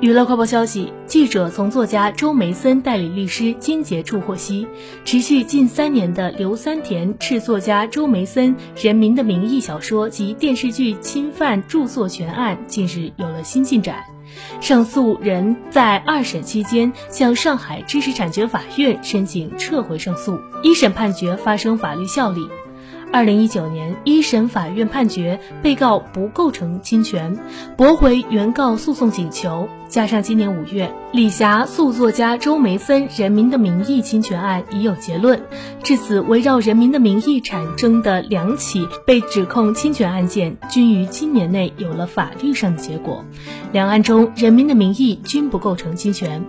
娱乐快报消息，记者从作家周梅森代理律师金杰处获悉，持续近三年的刘三田斥作家周梅森《人民的名义》小说及电视剧侵犯著作权案近日有了新进展。上诉人在二审期间向上海知识产权法院申请撤回上诉，一审判决发生法律效力。二零一九年，一审法院判决被告不构成侵权，驳回原告诉讼请求。加上今年五月，李霞诉作家周梅森《人民的名义》侵权案已有结论，至此，围绕《人民的名义》产生的两起被指控侵权案件，均于今年内有了法律上的结果。两案中，《人民的名义》均不构成侵权。